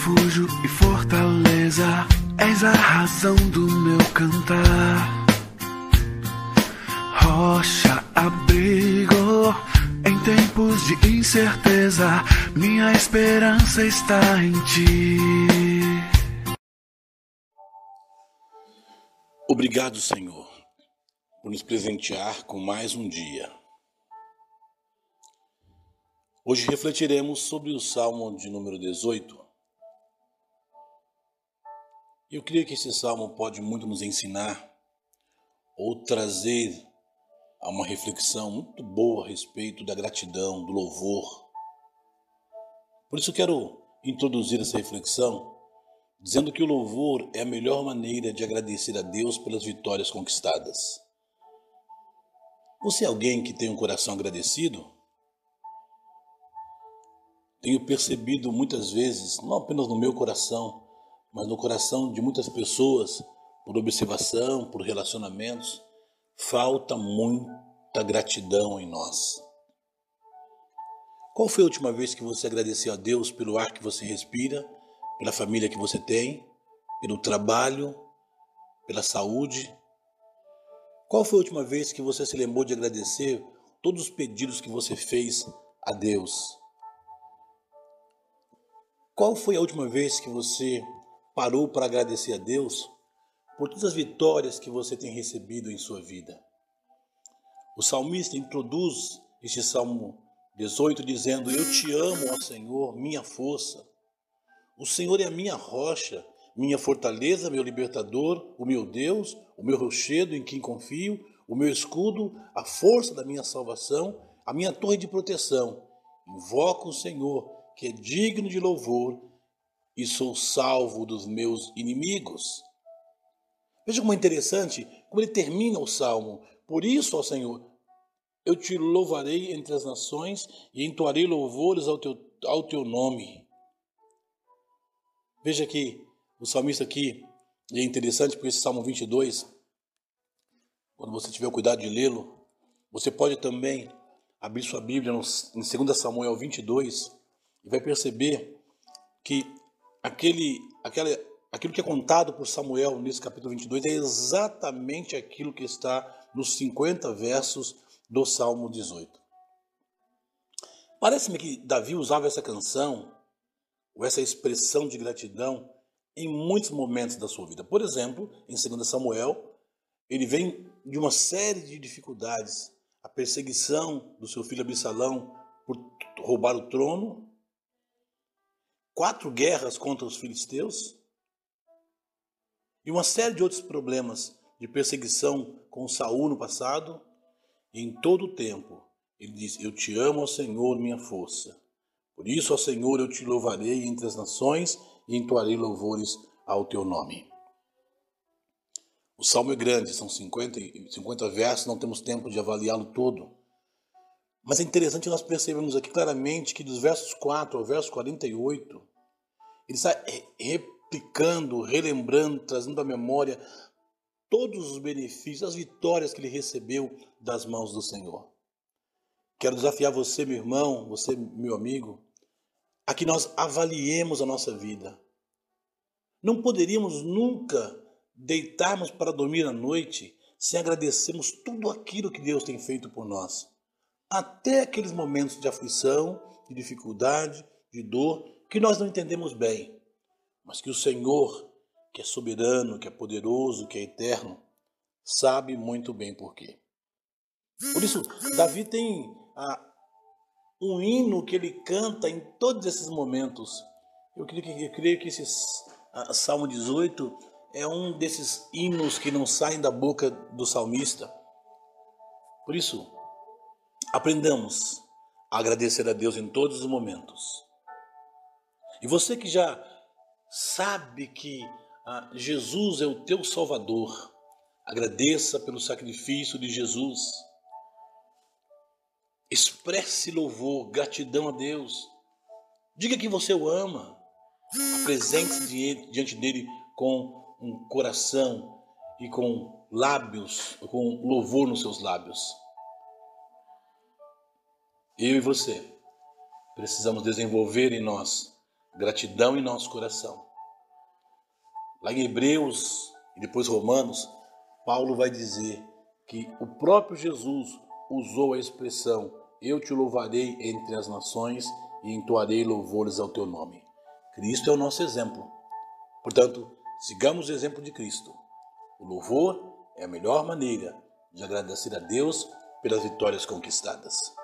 refúgio e fortaleza, és a razão do meu cantar. Rocha, abrigo, em tempos de incerteza, minha esperança está em ti. Obrigado, Senhor, por nos presentear com mais um dia. Hoje refletiremos sobre o Salmo de número 18. Eu creio que esse salmo pode muito nos ensinar ou trazer a uma reflexão muito boa a respeito da gratidão, do louvor. Por isso quero introduzir essa reflexão dizendo que o louvor é a melhor maneira de agradecer a Deus pelas vitórias conquistadas. Você é alguém que tem um coração agradecido? Tenho percebido muitas vezes, não apenas no meu coração, mas no coração de muitas pessoas, por observação, por relacionamentos, falta muita gratidão em nós. Qual foi a última vez que você agradeceu a Deus pelo ar que você respira pela família que você tem, pelo trabalho, pela saúde. Qual foi a última vez que você se lembrou de agradecer todos os pedidos que você fez a Deus? Qual foi a última vez que você parou para agradecer a Deus por todas as vitórias que você tem recebido em sua vida? O salmista introduz este salmo 18 dizendo: Eu te amo, ó Senhor, minha força. O Senhor é a minha rocha, minha fortaleza, meu libertador, o meu Deus, o meu rochedo em quem confio, o meu escudo, a força da minha salvação, a minha torre de proteção. Invoco o Senhor, que é digno de louvor, e sou salvo dos meus inimigos. Veja como é interessante como ele termina o salmo. Por isso, ó Senhor, eu te louvarei entre as nações e entoarei louvores ao teu, ao teu nome. Veja que o salmista aqui, e é interessante porque esse Salmo 22, quando você tiver o cuidado de lê-lo, você pode também abrir sua Bíblia no, em 2 Samuel 22 e vai perceber que aquele, aquela, aquilo que é contado por Samuel nesse capítulo 22 é exatamente aquilo que está nos 50 versos do Salmo 18. Parece-me que Davi usava essa canção ou essa expressão de gratidão em muitos momentos da sua vida. Por exemplo, em 2 Samuel, ele vem de uma série de dificuldades. A perseguição do seu filho Absalão por roubar o trono, quatro guerras contra os filisteus e uma série de outros problemas de perseguição com Saul no passado. E em todo o tempo, ele diz: Eu te amo, Senhor, minha força. Por isso, ó Senhor, eu te louvarei entre as nações e entoarei louvores ao teu nome. O salmo é grande, são 50, 50 versos, não temos tempo de avaliá-lo todo. Mas é interessante nós percebemos aqui claramente que dos versos 4 ao verso 48, ele está replicando, relembrando, trazendo à memória todos os benefícios, as vitórias que ele recebeu das mãos do Senhor. Quero desafiar você, meu irmão, você, meu amigo, a que nós avaliemos a nossa vida. Não poderíamos nunca deitarmos para dormir à noite sem agradecermos tudo aquilo que Deus tem feito por nós. Até aqueles momentos de aflição, de dificuldade, de dor, que nós não entendemos bem, mas que o Senhor, que é soberano, que é poderoso, que é eterno, sabe muito bem por quê. Por isso, Davi tem a, um hino que ele canta em todos esses momentos. Eu creio que, eu creio que esse Salmo 18 é um desses hinos que não saem da boca do salmista. Por isso, aprendamos a agradecer a Deus em todos os momentos. E você que já sabe que ah, Jesus é o teu Salvador, agradeça pelo sacrifício de Jesus Expresse louvor, gratidão a Deus. Diga que você o ama. Apresente-se diante dele com um coração e com lábios, com louvor nos seus lábios. Eu e você precisamos desenvolver em nós gratidão em nosso coração. Lá em Hebreus e depois Romanos, Paulo vai dizer que o próprio Jesus usou a expressão: Eu te louvarei entre as nações e entoarei louvores ao teu nome. Cristo é o nosso exemplo. Portanto, sigamos o exemplo de Cristo. O louvor é a melhor maneira de agradecer a Deus pelas vitórias conquistadas.